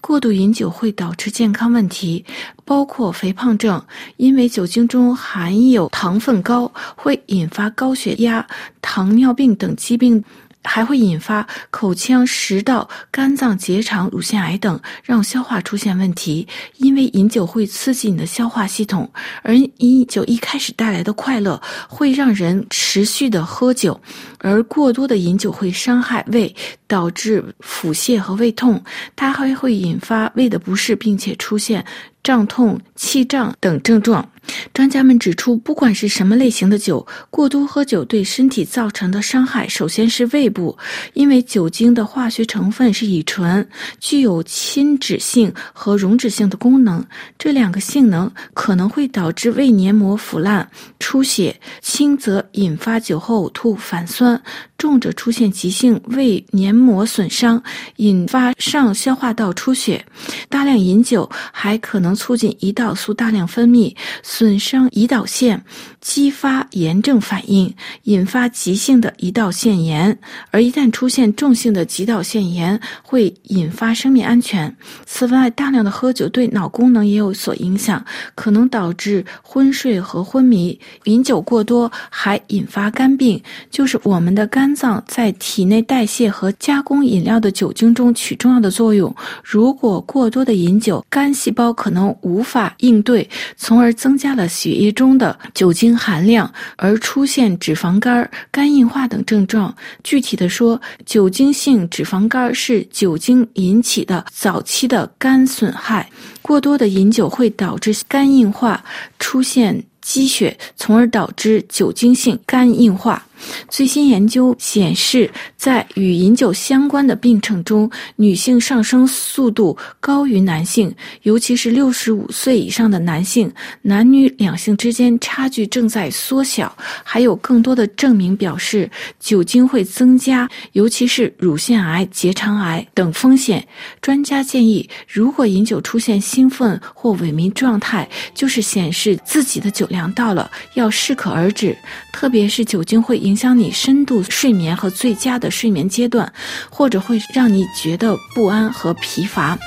S6: 过度饮酒会导致健康问题，包括肥胖症，因为酒精中含有糖分高，会引发高血压、糖尿病等疾病。还会引发口腔、食道、肝脏结肠、乳腺癌等，让消化出现问题。因为饮酒会刺激你的消化系统，而饮酒一开始带来的快乐会让人持续的喝酒，而过多的饮酒会伤害胃，导致腹泻和胃痛。它还会引发胃的不适，并且出现胀痛、气胀等症状。专家们指出，不管是什么类型的酒，过多喝酒对身体造成的伤害，首先是胃部，因为酒精的化学成分是乙醇，具有亲脂性和溶脂性的功能，这两个性能可能会导致胃黏膜腐烂、出血，轻则引发酒后呕吐、反酸，重者出现急性胃黏膜损伤，引发上消化道出血。大量饮酒还可能促进胰岛素大量分泌。损伤胰岛腺，激发炎症反应，引发急性的胰岛腺炎。而一旦出现重性的胰岛腺炎，会引发生命安全。此外，大量的喝酒对脑功能也有所影响，可能导致昏睡和昏迷。饮酒过多还引发肝病，就是我们的肝脏在体内代谢和加工饮料的酒精中起重要的作用。如果过多的饮酒，肝细胞可能无法应对，从而增加。加了血液中的酒精含量，而出现脂肪肝、肝硬化等症状。具体的说，酒精性脂肪肝是酒精引起的早期的肝损害。过多的饮酒会导致肝硬化，出现积血，从而导致酒精性肝硬化。最新研究显示，在与饮酒相关的病症中，女性上升速度高于男性，尤其是六十五岁以上的男性。男女两性之间差距正在缩小。还有更多的证明表示，酒精会增加，尤其是乳腺癌、结肠癌等风险。专家建议，如果饮酒出现兴奋或萎靡状态，就是显示自己的酒量到了，要适可而止。特别是酒精会影。响你深度睡眠和最佳的睡眠阶段，或者会让你觉得不安和疲乏。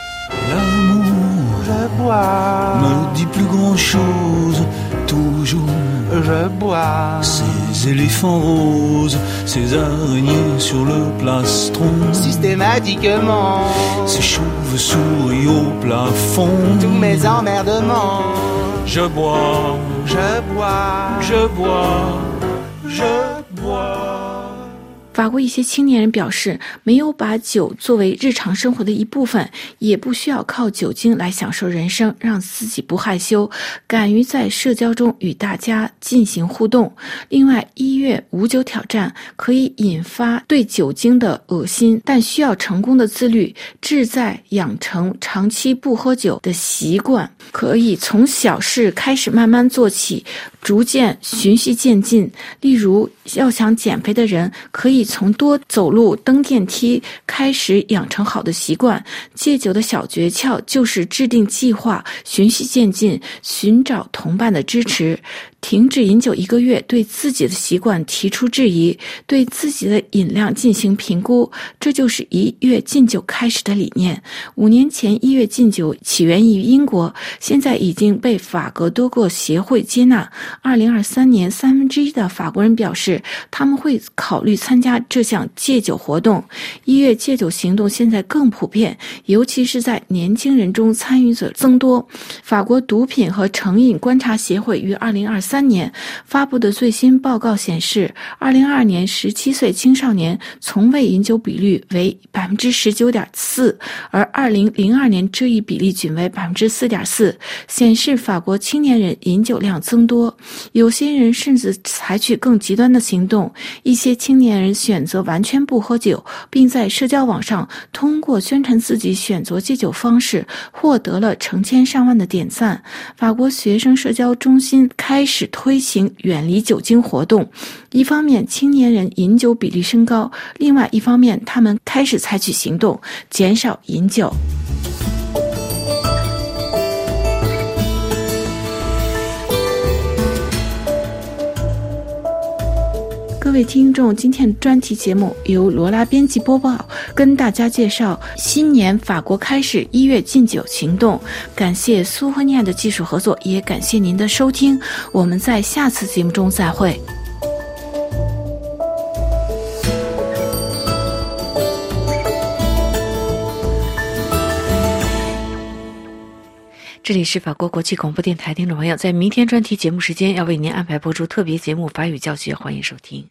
S6: moi. 法国一些青年人表示，没有把酒作为日常生活的一部分，也不需要靠酒精来享受人生，让自己不害羞，敢于在社交中与大家进行互动。另外，一月无酒挑战可以引发对酒精的恶心，但需要成功的自律，志在养成长期不喝酒的习惯。可以从小事开始，慢慢做起。逐渐循序渐进。例如，要想减肥的人，可以从多走路、登电梯开始养成好的习惯。戒酒的小诀窍就是制定计划，循序渐进，寻找同伴的支持。停止饮酒一个月，对自己的习惯提出质疑，对自己的饮量进行评估，这就是一月禁酒开始的理念。五年前，一月禁酒起源于英国，现在已经被法国多个协会接纳。二零二三年，三分之一的法国人表示他们会考虑参加这项戒酒活动。一月戒酒行动现在更普遍，尤其是在年轻人中参与者增多。法国毒品和成瘾观察协会于二零二三。三年发布的最新报告显示，二零二二年十七岁青少年从未饮酒比率为百分之十九点四，而二零零二年这一比例仅为百分之四点四，显示法国青年人饮酒量增多。有些人甚至采取更极端的行动，一些青年人选择完全不喝酒，并在社交网上通过宣传自己选择戒酒方式，获得了成千上万的点赞。法国学生社交中心开始。推行远离酒精活动，一方面青年人饮酒比例升高，另外一方面他们开始采取行动，减少饮酒。各位听众，今天的专题节目由罗拉编辑播报，跟大家介绍新年法国开始一月禁酒行动。感谢苏赫尼亚的技术合作，也感谢您的收听。我们在下次节目中再会。
S1: 这里是法国国际广播电台，听众朋友，在明天专题节目时间要为您安排播出特别节目《法语教学》，欢迎收听。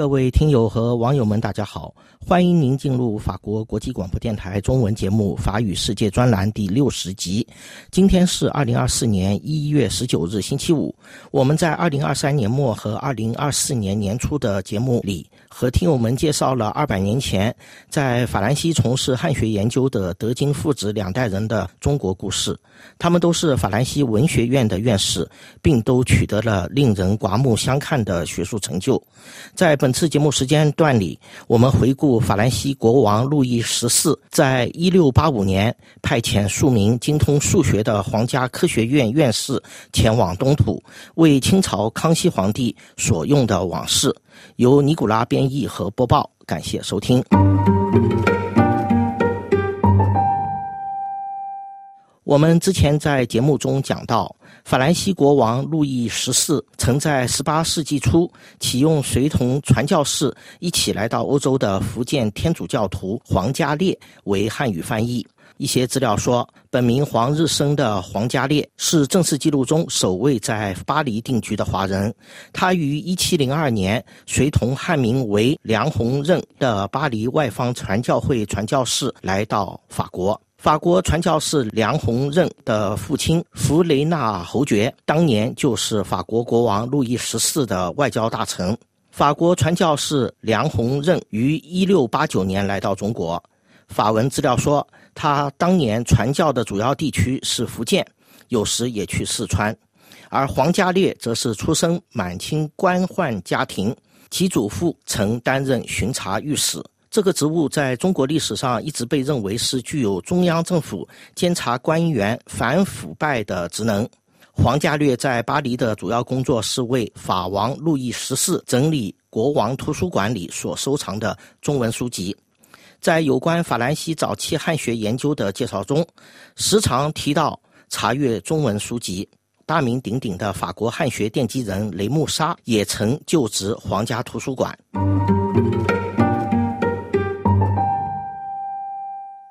S7: 各位听友和网友们，大家好！欢迎您进入法国国际广播电台中文节目《法语世界》专栏第六十集。今天是二零二四年一月十九日，星期五。我们在二零二三年末和二零二四年年初的节目里。和听友们介绍了二百年前在法兰西从事汉学研究的德金父子两代人的中国故事。他们都是法兰西文学院的院士，并都取得了令人刮目相看的学术成就。在本次节目时间段里，我们回顾法兰西国王路易十四在一六八五年派遣数名精通数学的皇家科学院院士前往东土，为清朝康熙皇帝所用的往事。由尼古拉编译和播报，感谢收听。我们之前在节目中讲到，法兰西国王路易十四曾在十八世纪初启用随同传教士一起来到欧洲的福建天主教徒黄家烈为汉语翻译。一些资料说，本名黄日升的黄家烈是正式记录中首位在巴黎定居的华人。他于1702年随同汉名为梁鸿任的巴黎外方传教会传教士来到法国。法国传教士梁鸿任的父亲弗雷纳侯爵当年就是法国国王路易十四的外交大臣。法国传教士梁鸿任于1689年来到中国。法文资料说。他当年传教的主要地区是福建，有时也去四川。而黄家烈则是出身满清官宦家庭，其祖父曾担任巡查御史，这个职务在中国历史上一直被认为是具有中央政府监察官员反腐败的职能。黄家略在巴黎的主要工作是为法王路易十四整理国王图书馆里所收藏的中文书籍。在有关法兰西早期汉学研究的介绍中，时常提到查阅中文书籍。大名鼎鼎的法国汉学奠基人雷穆沙也曾就职皇家图书馆。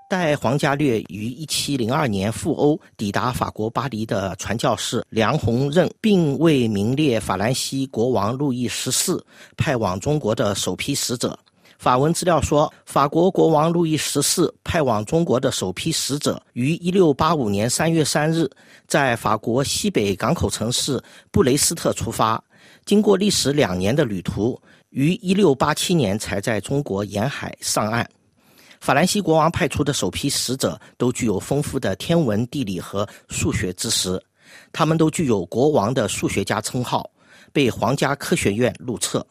S7: 带黄家略于1702年赴欧抵达法国巴黎的传教士梁鸿任，并为名列法兰西国王路易十四派往中国的首批使者。法文资料说，法国国王路易十四派往中国的首批使者于1685年3月3日，在法国西北港口城市布雷斯特出发，经过历时两年的旅途，于1687年才在中国沿海上岸。法兰西国王派出的首批使者都具有丰富的天文、地理和数学知识，他们都具有国王的数学家称号，被皇家科学院录册。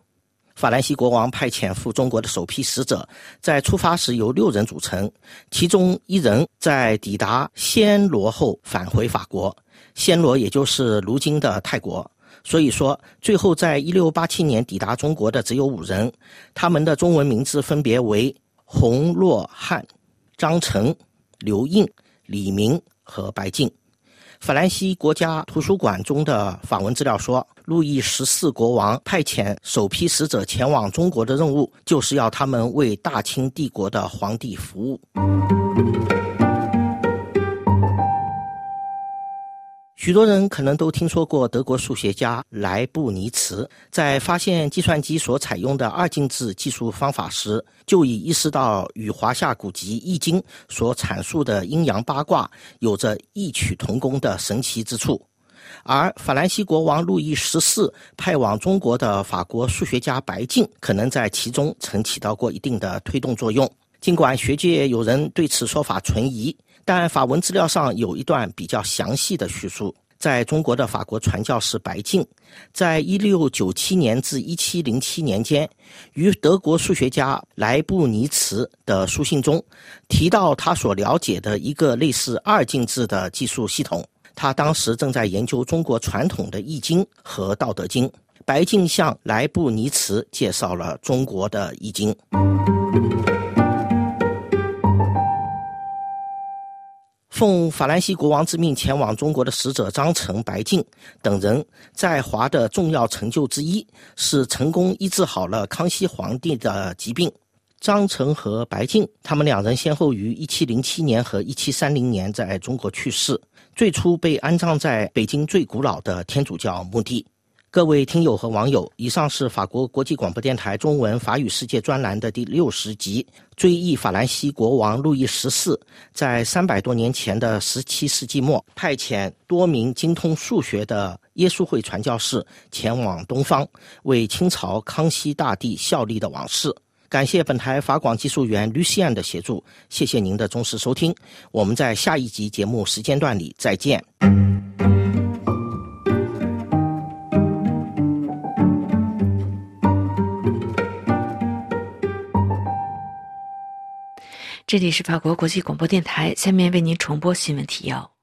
S7: 法兰西国王派遣赴中国的首批使者，在出发时由六人组成，其中一人在抵达暹罗后返回法国，暹罗也就是如今的泰国。所以说，最后在一六八七年抵达中国的只有五人，他们的中文名字分别为洪若汉、张成、刘应、李明和白静。法兰西国家图书馆中的访问资料说，路易十四国王派遣首批使者前往中国的任务，就是要他们为大清帝国的皇帝服务。许多人可能都听说过德国数学家莱布尼茨，在发现计算机所采用的二进制计数方法时，就已意识到与华夏古籍《易经》所阐述的阴阳八卦有着异曲同工的神奇之处。而法兰西国王路易十四派往中国的法国数学家白净，可能在其中曾起到过一定的推动作用。尽管学界有人对此说法存疑。但法文资料上有一段比较详细的叙述，在中国的法国传教士白净，在一六九七年至一七零七年间，与德国数学家莱布尼茨的书信中，提到他所了解的一个类似二进制的计数系统。他当时正在研究中国传统的《易经》和《道德经》。白净向莱布尼茨介绍了中国的《易经》。奉法兰西国王之命前往中国的使者张成、白净等人，在华的重要成就之一是成功医治好了康熙皇帝的疾病。张成和白静，他们两人先后于1707年和1730年在中国去世，最初被安葬在北京最古老的天主教墓地。各位听友和网友，以上是法国国际广播电台中文法语世界专栏的第六十集，追忆法兰西国王路易十四在三百多年前的十七世纪末，派遣多名精通数学的耶稣会传教士前往东方，为清朝康熙大帝效力的往事。感谢本台法广技术员 Lucian 的协助，谢谢您的忠实收听，我们在下一集节目时间段里再见。
S1: 这里是法国国际广播电台，下面为您重播新闻提要。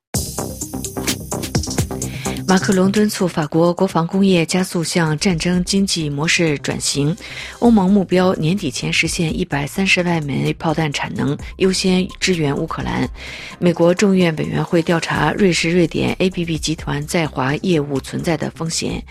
S1: 马克龙敦促法国国防工业加速向战争经济模式转型。欧盟目标年底前实现一百三十万枚炮弹产能，优先支援乌克兰。美国众院委员会调查瑞士、瑞典 ABB 集团在华业务存在的风险。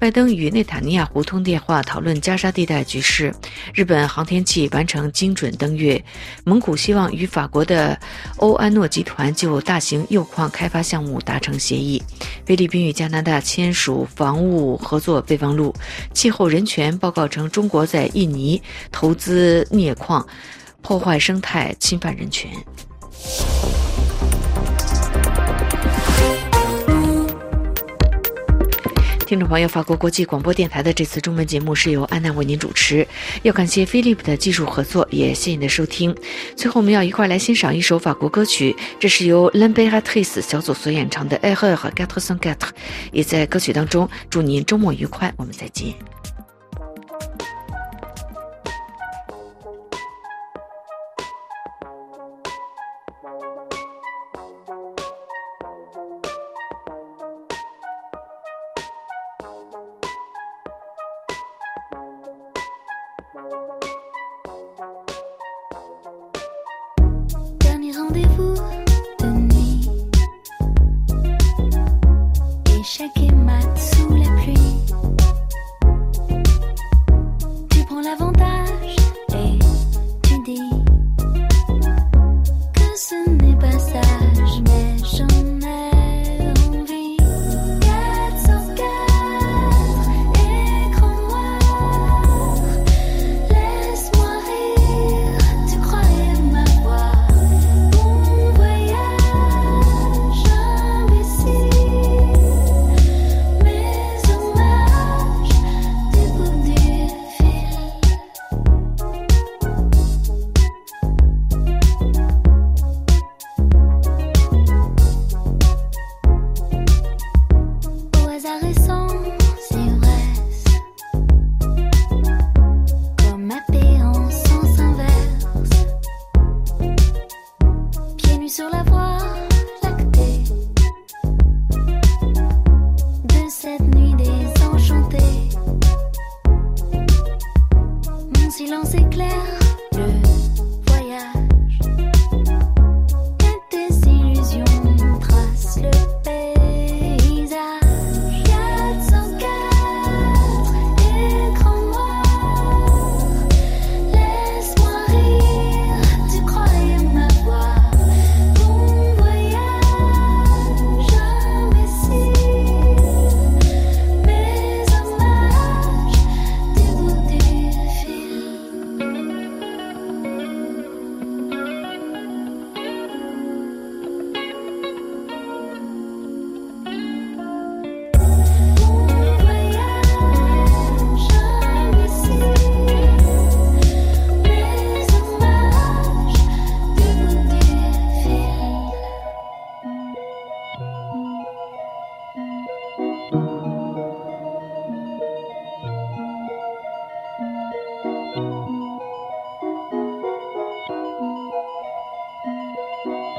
S1: 拜登与内塔尼亚胡通电话讨论加沙地带局势。日本航天器完成精准登月。蒙古希望与法国的欧安诺集团就大型铀矿开发项目达成协议。菲律宾与加拿大签署防务合作备忘录。气候人权报告称，中国在印尼投资镍矿，破坏生态，侵犯人权。听众朋友，法国国际广播电台的这次中文节目是由安娜为您主持，要感谢菲利普的技术合作，也谢谢您的收听。最后，我们要一块来欣赏一首法国歌曲，这是由 l a m b e r t r i c e 小组所演唱的《Erreur Quatre Cent Quatre》，也在歌曲当中祝您周末愉快，我们再见。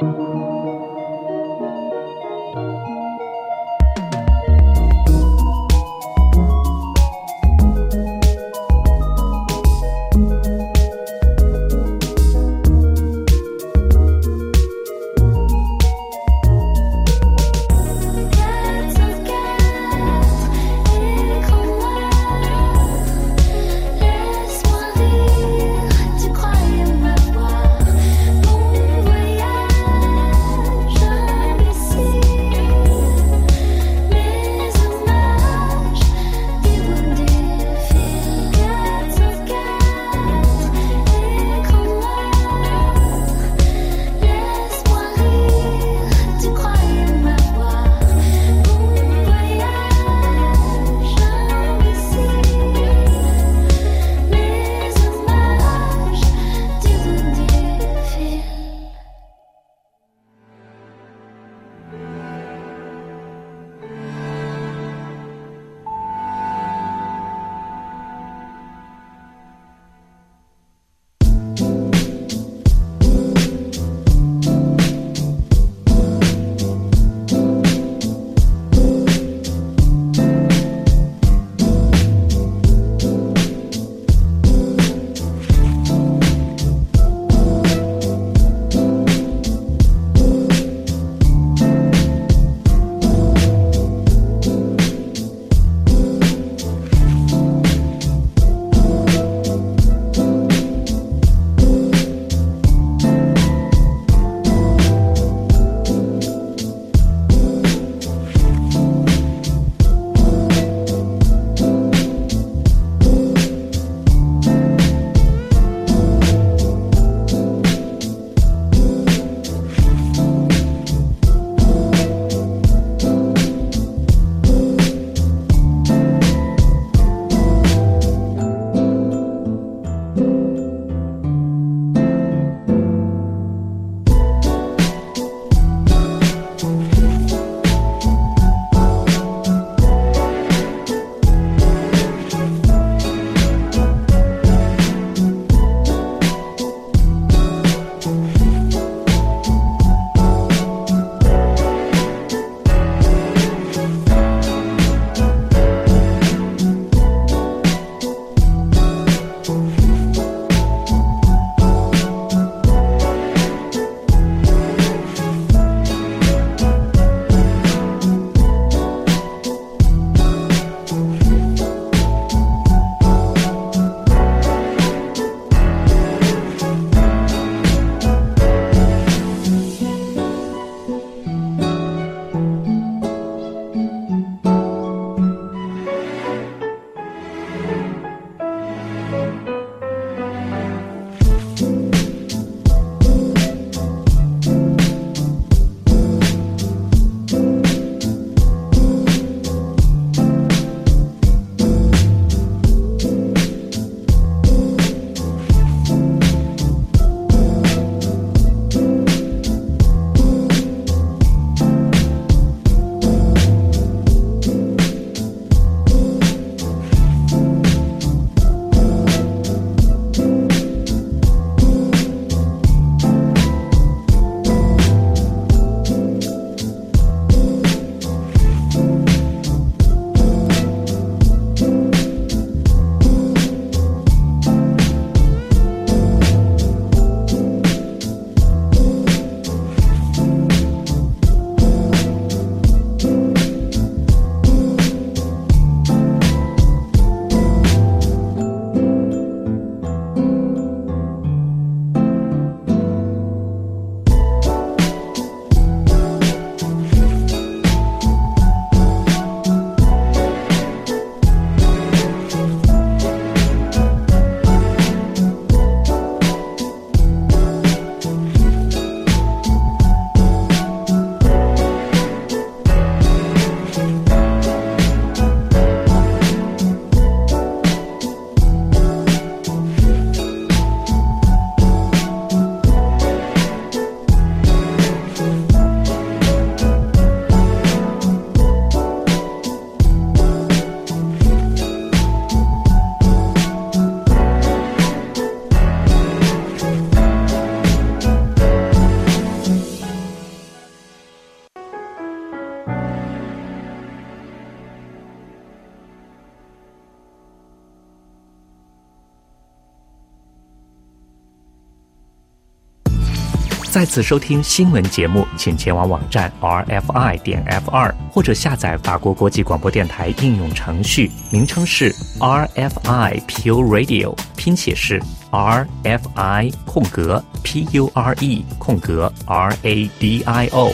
S8: you 次收听新闻节目，请前往网站 rfi 点 f 二，或者下载法国国际广播电台应用程序，名称是 RFI Pure Radio，拼写是 RFI 空格 P U R E 空格 R A D I O。